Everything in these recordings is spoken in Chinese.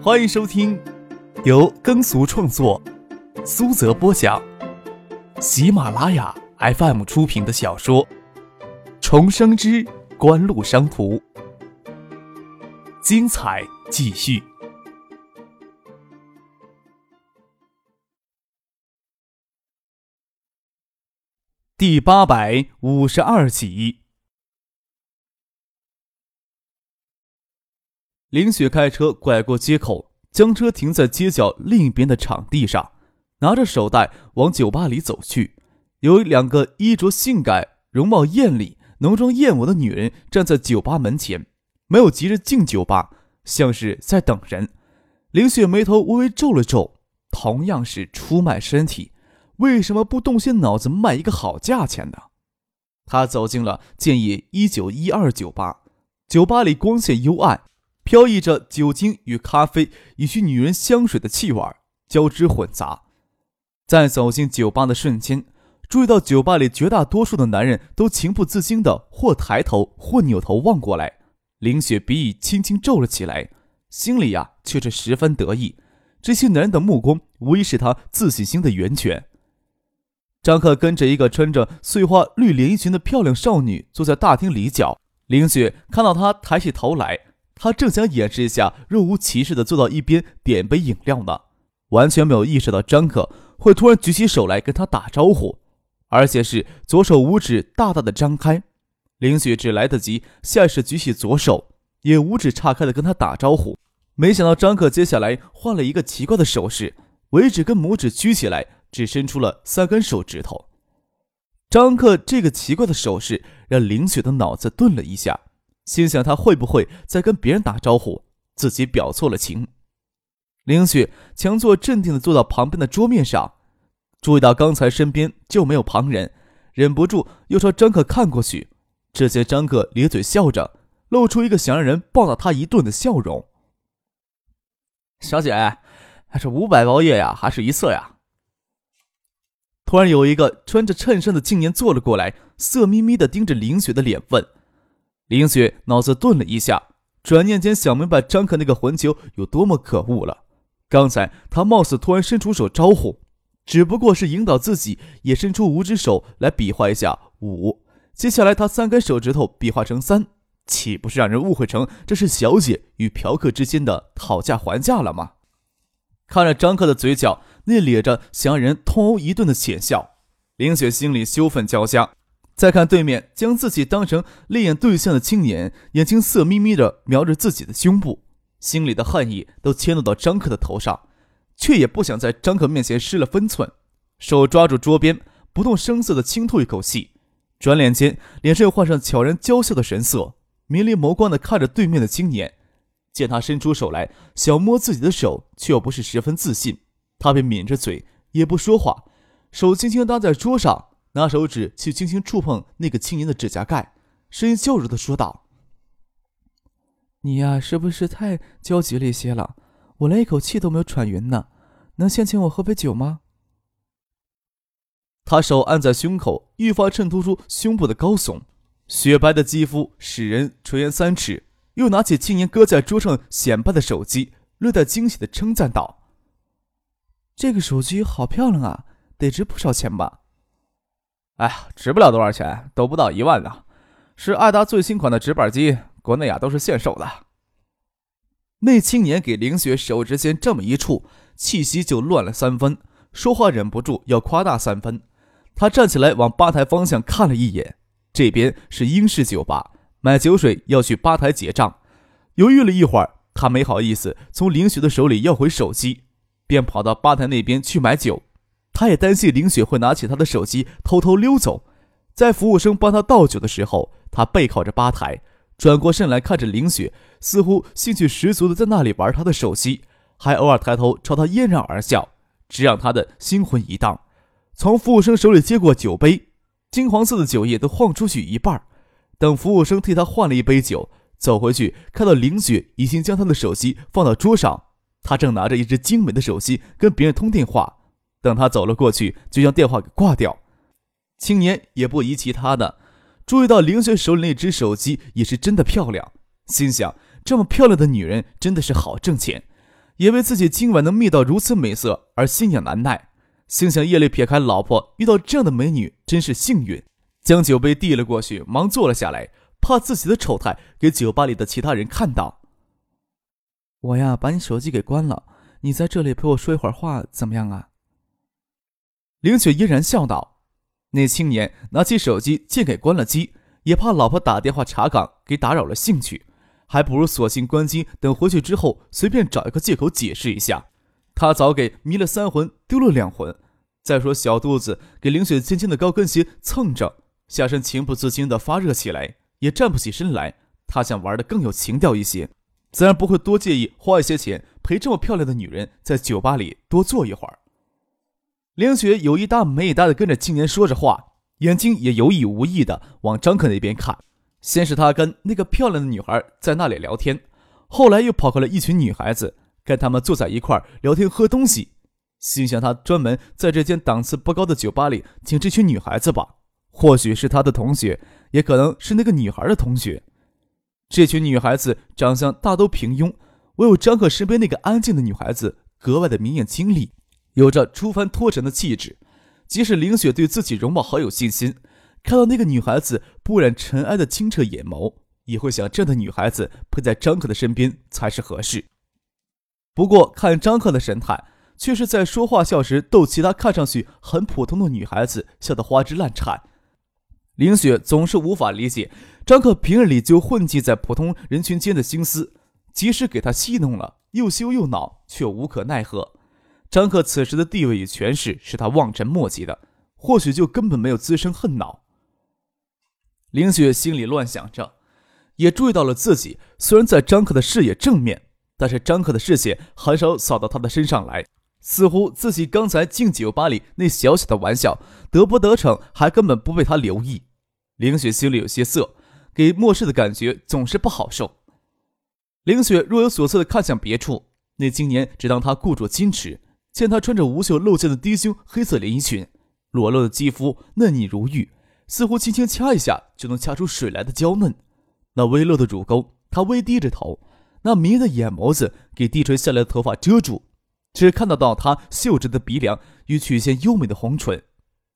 欢迎收听由耕俗创作、苏泽播讲、喜马拉雅 FM 出品的小说《重生之官路商途》，精彩继续，第八百五十二集。林雪开车拐过街口，将车停在街角另一边的场地上，拿着手袋往酒吧里走去。有两个衣着性感、容貌艳丽、浓妆艳抹的女人站在酒吧门前，没有急着进酒吧，像是在等人。林雪眉头微微皱了皱，同样是出卖身体，为什么不动些脑子卖一个好价钱呢？她走进了建业一九一二酒吧，酒吧里光线幽暗。飘逸着酒精与咖啡以及女人香水的气味交织混杂。在走进酒吧的瞬间，注意到酒吧里绝大多数的男人都情不自禁的或抬头或扭头望过来。林雪鼻翼轻轻皱了起来，心里呀却是十分得意。这些男人的目光无疑是他自信心的源泉。张克跟着一个穿着碎花绿连衣裙的漂亮少女坐在大厅里角。林雪看到他抬起头来。他正想掩饰一下，若无其事的坐到一边点杯饮料呢，完全没有意识到张可会突然举起手来跟他打招呼，而且是左手五指大大的张开。林雪只来得及下意识举起左手，也五指岔开的跟他打招呼。没想到张可接下来换了一个奇怪的手势，尾指跟拇指举起来，只伸出了三根手指头。张克这个奇怪的手势让林雪的脑子顿了一下。心想他会不会在跟别人打招呼，自己表错了情。林雪强作镇定的坐到旁边的桌面上，注意到刚才身边就没有旁人，忍不住又朝张克看过去。只见张克咧嘴笑着，露出一个想让人暴打他一顿的笑容。小姐，还是五百包夜呀，还是一色呀？突然有一个穿着衬衫的青年坐了过来，色眯眯的盯着林雪的脸问。林雪脑子顿了一下，转念间想明白张可那个混球有多么可恶了。刚才他貌似突然伸出手招呼，只不过是引导自己也伸出五指手来比划一下五。接下来他三根手指头比划成三，岂不是让人误会成这是小姐与嫖客之间的讨价还价了吗？看着张克的嘴角那咧着想让人痛殴一顿的浅笑，林雪心里羞愤交加。再看对面将自己当成猎眼对象的青年，眼睛色眯眯的瞄着自己的胸部，心里的恨意都迁怒到张克的头上，却也不想在张克面前失了分寸，手抓住桌边，不动声色的轻吐一口气，转脸间脸上又换上悄然娇笑的神色，迷离眸光的看着对面的青年，见他伸出手来想摸自己的手，却又不是十分自信，他便抿着嘴也不说话，手轻轻搭在桌上。拿手指去轻轻触碰那个青年的指甲盖，声音娇柔的说道：“你呀，是不是太焦急了一些了？我连一口气都没有喘匀呢，能先请我喝杯酒吗？”他手按在胸口，愈发衬托出胸部的高耸，雪白的肌肤使人垂涎三尺。又拿起青年搁在桌上显摆的手机，略带惊喜的称赞道：“这个手机好漂亮啊，得值不少钱吧？”哎呀，值不了多少钱，都不到一万呢。是爱达最新款的直板机，国内啊都是限售的。那青年给林雪手指尖这么一触，气息就乱了三分，说话忍不住要夸大三分。他站起来往吧台方向看了一眼，这边是英式酒吧，买酒水要去吧台结账。犹豫了一会儿，他没好意思从林雪的手里要回手机，便跑到吧台那边去买酒。他也担心林雪会拿起他的手机偷偷溜走，在服务生帮他倒酒的时候，他背靠着吧台，转过身来看着林雪，似乎兴趣十足的在那里玩他的手机，还偶尔抬头朝他嫣然而笑，只让他的心魂一荡。从服务生手里接过酒杯，金黄色的酒液都晃出去一半。等服务生替他换了一杯酒，走回去，看到林雪已经将他的手机放到桌上，他正拿着一只精美的手机跟别人通电话。等他走了过去，就将电话给挂掉。青年也不疑其他的，注意到林雪手里那只手机也是真的漂亮，心想：这么漂亮的女人真的是好挣钱。也为自己今晚能觅到如此美色而心痒难耐。心想夜里撇开老婆，遇到这样的美女真是幸运。将酒杯递了过去，忙坐了下来，怕自己的丑态给酒吧里的其他人看到。我呀，把你手机给关了，你在这里陪我说一会儿话，怎么样啊？凌雪嫣然笑道。那青年拿起手机，借给关了机，也怕老婆打电话查岗给打扰了兴趣，还不如索性关机，等回去之后随便找一个借口解释一下。他早给迷了三魂，丢了两魂。再说小肚子给凌雪轻轻的高跟鞋蹭着。下身情不自禁地发热起来，也站不起身来。他想玩的更有情调一些，自然不会多介意花一些钱陪这么漂亮的女人在酒吧里多坐一会儿。凌雪有一搭没一搭的跟着青年说着话，眼睛也有意无意的往张克那边看。先是他跟那个漂亮的女孩在那里聊天，后来又跑过来一群女孩子，跟他们坐在一块聊天喝东西。心想他专门在这间档次不高的酒吧里请这群女孩子吧。或许是他的同学，也可能是那个女孩的同学。这群女孩子长相大都平庸，唯有张克身边那个安静的女孩子格外的明艳清丽，有着出凡脱尘的气质。即使林雪对自己容貌好有信心，看到那个女孩子不染尘埃的清澈眼眸，也会想这样的女孩子陪在张克的身边才是合适。不过看张克的神态，却是在说话笑时逗其他看上去很普通的女孩子笑得花枝乱颤。林雪总是无法理解张克平日里就混迹在普通人群间的心思，即使给他戏弄了，又羞又恼，却无可奈何。张克此时的地位与权势是他望尘莫及的，或许就根本没有滋生恨恼。林雪心里乱想着，也注意到了自己虽然在张克的视野正面，但是张克的视线很少扫到他的身上来，似乎自己刚才进酒吧里那小小的玩笑得不得逞，还根本不被他留意。林雪心里有些涩，给漠视的感觉总是不好受。林雪若有所思地看向别处，那青年只当她故作矜持，见她穿着无袖露肩的低胸黑色连衣裙，裸露的肌肤嫩腻如玉，似乎轻轻掐一下就能掐出水来的娇嫩。那微露的乳沟，她微低着头，那迷人的眼眸子给低垂下来的头发遮住，只看得到她秀直的鼻梁与曲线优美的红唇。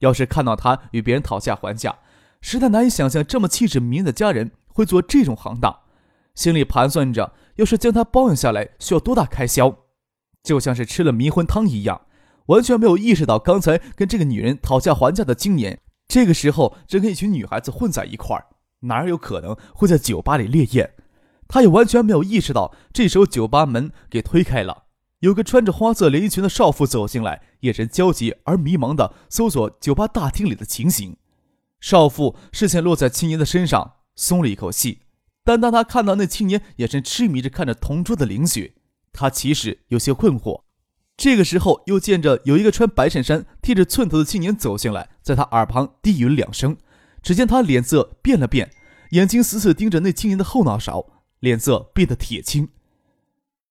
要是看到她与别人讨价还价，实在难以想象这么气质迷人的家人会做这种行当，心里盘算着，要是将她包养下来需要多大开销，就像是吃了迷魂汤一样，完全没有意识到刚才跟这个女人讨价还价的青年，这个时候正跟一群女孩子混在一块儿，哪有可能会在酒吧里烈焰？他也完全没有意识到，这时候酒吧门给推开了，有个穿着花色连衣裙的少妇走进来，眼神焦急而迷茫地搜索酒吧大厅里的情形。少妇视线落在青年的身上，松了一口气。但当他看到那青年眼神痴迷着看着同桌的林雪，他其实有些困惑。这个时候，又见着有一个穿白衬衫、剃着寸头的青年走进来，在他耳旁低语了两声。只见他脸色变了变，眼睛死死盯着那青年的后脑勺，脸色变得铁青。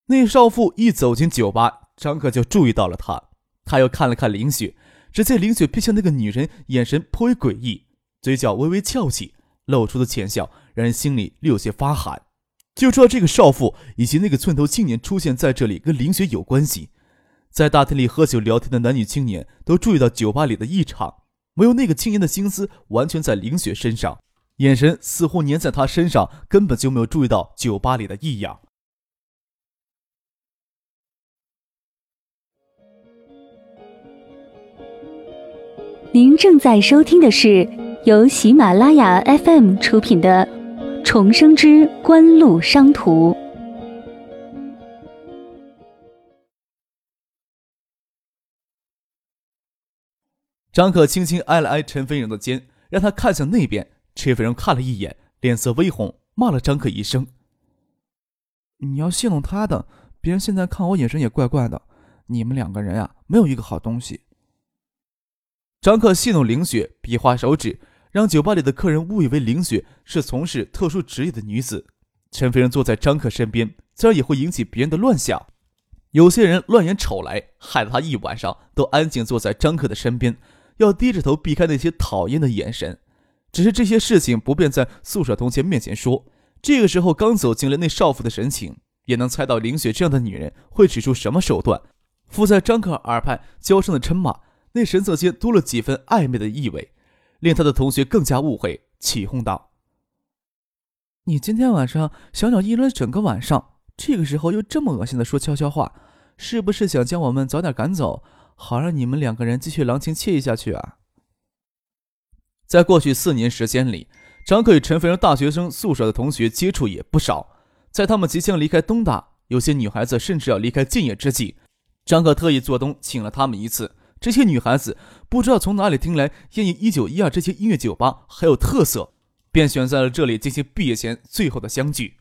那少妇一走进酒吧，张克就注意到了他。他又看了看林雪，只见林雪瞥向那个女人，眼神颇为诡异。嘴角微微翘起，露出的浅笑让人心里略有些发寒。就知道这个少妇以及那个寸头青年出现在这里跟林雪有关系。在大厅里喝酒聊天的男女青年都注意到酒吧里的异常，唯有那个青年的心思完全在林雪身上，眼神似乎粘在她身上，根本就没有注意到酒吧里的异样。您正在收听的是。由喜马拉雅 FM 出品的《重生之官路商途》，张可轻轻挨了挨陈飞荣的肩，让他看向那边。陈飞荣看了一眼，脸色微红，骂了张可一声：“你要戏弄他的，别人现在看我眼神也怪怪的。你们两个人啊，没有一个好东西。”张克戏弄凌雪，比划手指。让酒吧里的客人误以为林雪是从事特殊职业的女子。陈飞人坐在张克身边，自然也会引起别人的乱想。有些人乱眼瞅来，害得他一晚上都安静坐在张克的身边，要低着头避开那些讨厌的眼神。只是这些事情不便在宿舍同学面前说。这个时候，刚走进来那少妇的神情，也能猜到林雪这样的女人会使出什么手段。附在张克耳畔娇声的嗔骂，那神色间多了几分暧昧的意味，令他的同学更加误会，起哄道：“你今天晚上小鸟依人整个晚上，这个时候又这么恶心的说悄悄话，是不是想将我们早点赶走，好让你们两个人继续郎情妾意下去啊？”在过去四年时间里，张克与陈飞荣大学生宿舍的同学接触也不少，在他们即将离开东大，有些女孩子甚至要离开建业之际。张克特意做东请了他们一次，这些女孩子不知道从哪里听来燕翼一九一二这些音乐酒吧很有特色，便选在了这里进行毕业前最后的相聚。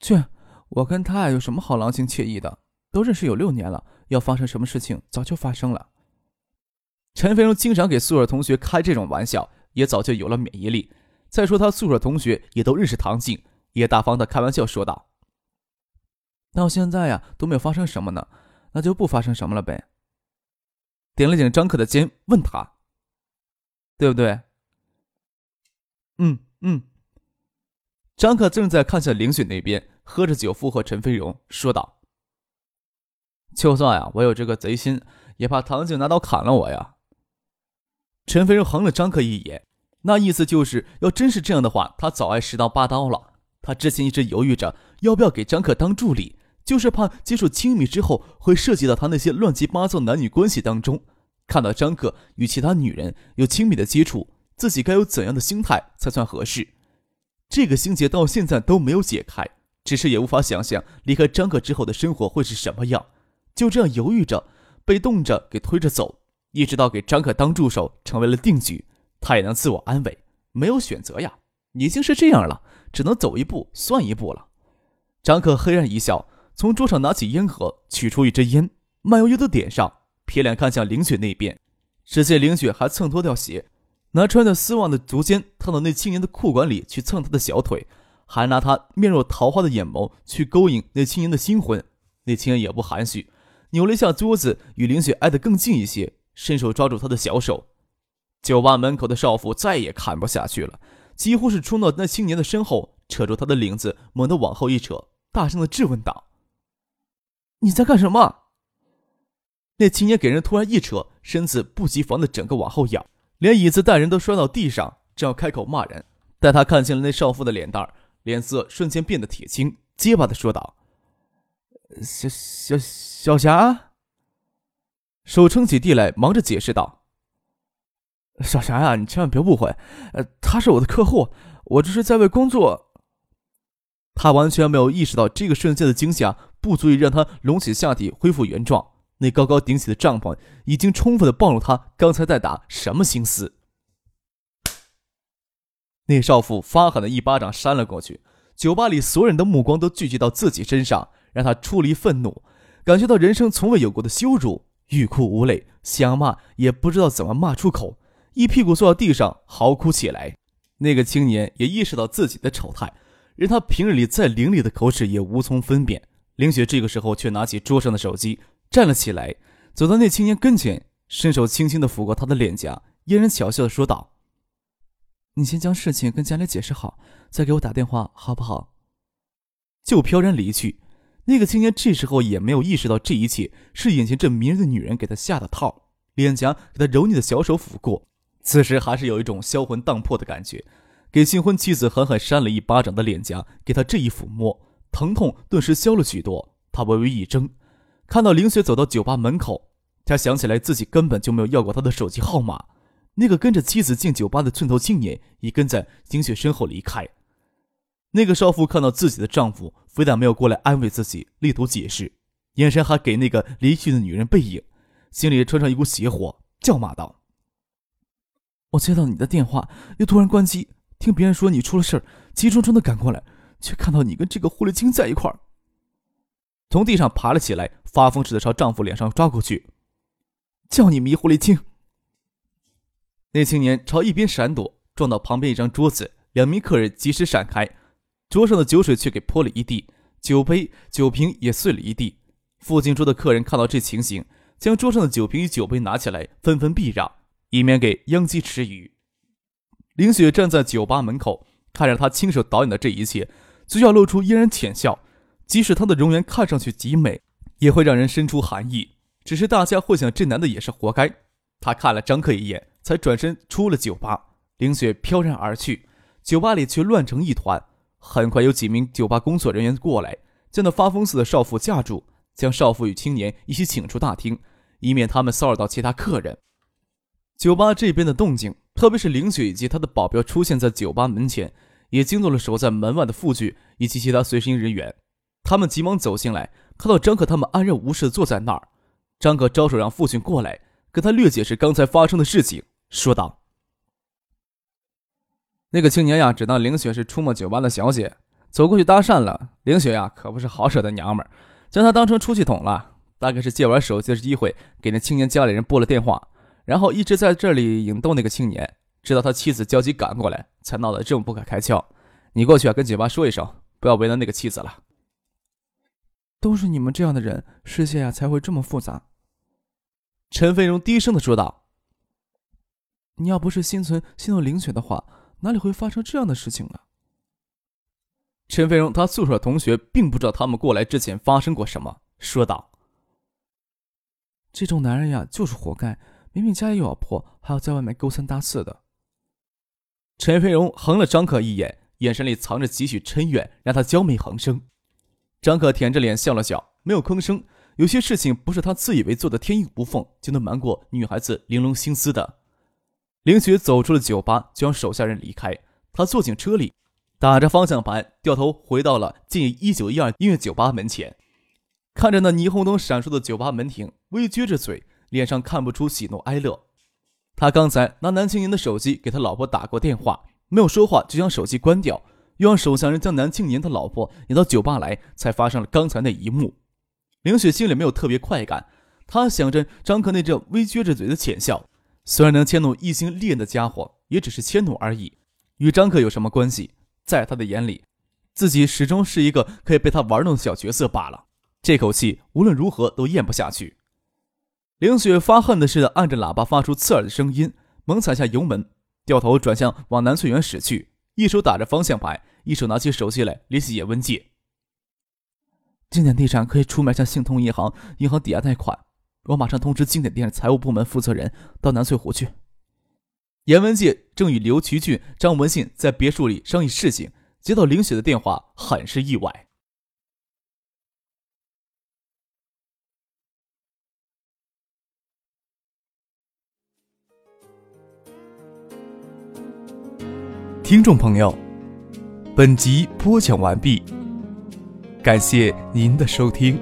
去，我跟他有什么好郎情惬意的？都认识有六年了，要发生什么事情早就发生了。陈飞荣经常给宿舍同学开这种玩笑，也早就有了免疫力。再说他宿舍同学也都认识唐静，也大方的开玩笑说道：“到现在呀，都没有发生什么呢。”那就不发生什么了呗。点了点张克的肩，问他：“对不对？”“嗯嗯。”张克正在看向林雪那边，喝着酒附和陈飞荣说道：“就算呀，我有这个贼心，也怕唐静拿刀砍了我呀。”陈飞荣横了张克一眼，那意思就是要真是这样的话，他早挨十刀八刀了。他之前一直犹豫着要不要给张克当助理。就是怕接触亲密之后会涉及到他那些乱七八糟男女关系当中。看到张克与其他女人有亲密的接触，自己该有怎样的心态才算合适？这个心结到现在都没有解开，只是也无法想象离开张克之后的生活会是什么样。就这样犹豫着，被动着给推着走，一直到给张克当助手成为了定局，他也能自我安慰，没有选择呀，已经是这样了，只能走一步算一步了。张克嘿然一笑。从桌上拿起烟盒，取出一支烟，慢悠悠的点上，撇脸看向凌雪那边。只见凌雪还蹭脱掉鞋，拿穿着丝袜的足尖套到那青年的裤管里去蹭他的小腿，还拿他面若桃花的眼眸去勾引那青年的心魂。那青年也不含蓄，扭了一下桌子，与凌雪挨得更近一些，伸手抓住他的小手。酒吧门口的少妇再也看不下去了，几乎是冲到那青年的身后，扯住他的领子，猛地往后一扯，大声的质问道。你在干什么？那青年给人突然一扯，身子不及防的整个往后仰，连椅子带人都摔到地上，正要开口骂人，待他看清了那少妇的脸蛋脸色瞬间变得铁青，结巴的说道：“小小小霞。”手撑起地来，忙着解释道：“小霞呀，你千万别误会，呃，他是我的客户，我这是在为工作。”他完全没有意识到这个瞬间的惊吓。不足以让他隆起下体恢复原状。那高高顶起的帐篷已经充分的暴露他刚才在打什么心思。那少妇发狠的一巴掌扇了过去，酒吧里所有人的目光都聚集到自己身上，让他出离愤怒，感觉到人生从未有过的羞辱，欲哭无泪，想骂也不知道怎么骂出口，一屁股坐到地上嚎哭起来。那个青年也意识到自己的丑态，任他平日里再凌厉的口齿也无从分辨。林雪这个时候却拿起桌上的手机，站了起来，走到那青年跟前，伸手轻轻地抚过他的脸颊，嫣然巧笑的说道：“你先将事情跟家里解释好，再给我打电话，好不好？”就飘然离去。那个青年这时候也没有意识到这一切是眼前这迷人的女人给他下的套，脸颊给他柔腻的小手抚过，此时还是有一种销魂荡魄的感觉。给新婚妻子狠狠扇了一巴掌的脸颊，给他这一抚摸。疼痛顿时消了许多，他微微一怔，看到林雪走到酒吧门口，他想起来自己根本就没有要过她的手机号码。那个跟着妻子进酒吧的寸头青年已跟在林雪身后离开。那个少妇看到自己的丈夫，非但没有过来安慰自己，力图解释，眼神还给那个离去的女人背影，心里穿上一股邪火，叫骂道：“我接到你的电话，又突然关机，听别人说你出了事儿，急匆匆的赶过来。”却看到你跟这个狐狸精在一块儿，从地上爬了起来，发疯似的朝丈夫脸上抓过去，叫你迷狐狸精！那青年朝一边闪躲，撞到旁边一张桌子，两名客人及时闪开，桌上的酒水却给泼了一地，酒杯、酒瓶也碎了一地。附近桌的客人看到这情形，将桌上的酒瓶与酒杯拿起来，纷纷避让，以免给殃及池鱼。林雪站在酒吧门口，看着他亲手导演的这一切。嘴角露出嫣然浅笑，即使她的容颜看上去极美，也会让人生出寒意。只是大家会想，这男的也是活该。他看了张克一眼，才转身出了酒吧。林雪飘然而去，酒吧里却乱成一团。很快有几名酒吧工作人员过来，将那发疯似的少妇架住，将少妇与青年一起请出大厅，以免他们骚扰到其他客人。酒吧这边的动静，特别是林雪以及她的保镖出现在酒吧门前，也惊动了守在门外的副局以及其他随行人员。他们急忙走进来，看到张可他们安然无事坐在那儿。张可招手让父亲过来，跟他略解释刚才发生的事情，说道。那个青年呀，只当凌雪是出没酒吧的小姐，走过去搭讪了。凌雪呀，可不是好惹的娘们儿，将她当成出气筒了。大概是借玩手机的机会，给那青年家里人拨了电话，然后一直在这里引逗那个青年，直到他妻子焦急赶过来，才闹得这么不可开交。你过去啊，跟警方说一声，不要为难那个妻子了。都是你们这样的人，世界呀才会这么复杂。陈飞荣低声的说道：“你要不是心存心有灵雪的话。”哪里会发生这样的事情呢？陈飞荣他宿舍同学并不知道他们过来之前发生过什么，说道：“这种男人呀，就是活该！明明家里有老婆，还要在外面勾三搭四的。”陈飞荣横了张可一眼，眼神里藏着几许嗔怨，让他娇媚横生。张可舔着脸笑了笑，没有吭声。有些事情不是他自以为做的天衣无缝就能瞒过女孩子玲珑心思的。林雪走出了酒吧，就让手下人离开。她坐进车里，打着方向盘，掉头回到了近一九一二音乐酒吧门前，看着那霓虹灯闪烁的酒吧门庭，微撅着嘴，脸上看不出喜怒哀乐。他刚才拿南青年的手机给他老婆打过电话，没有说话就将手机关掉，又让手下人将南青年的老婆引到酒吧来，才发生了刚才那一幕。林雪心里没有特别快感，她想着张克那阵微撅着嘴的浅笑。虽然能迁怒一心猎的家伙，也只是迁怒而已，与张克有什么关系？在他的眼里，自己始终是一个可以被他玩弄的小角色罢了。这口气无论如何都咽不下去。凌雪发恨的似的按着喇叭，发出刺耳的声音，猛踩下油门，掉头转向往南翠园驶去，一手打着方向盘，一手拿起手机来联系叶文杰。经典地产可以出卖向信通银行银行抵押贷款。我马上通知经典店财务部门负责人到南翠湖去。严文杰正与刘奇俊、张文信在别墅里商议事情，接到凌雪的电话，很是意外。听众朋友，本集播讲完毕，感谢您的收听。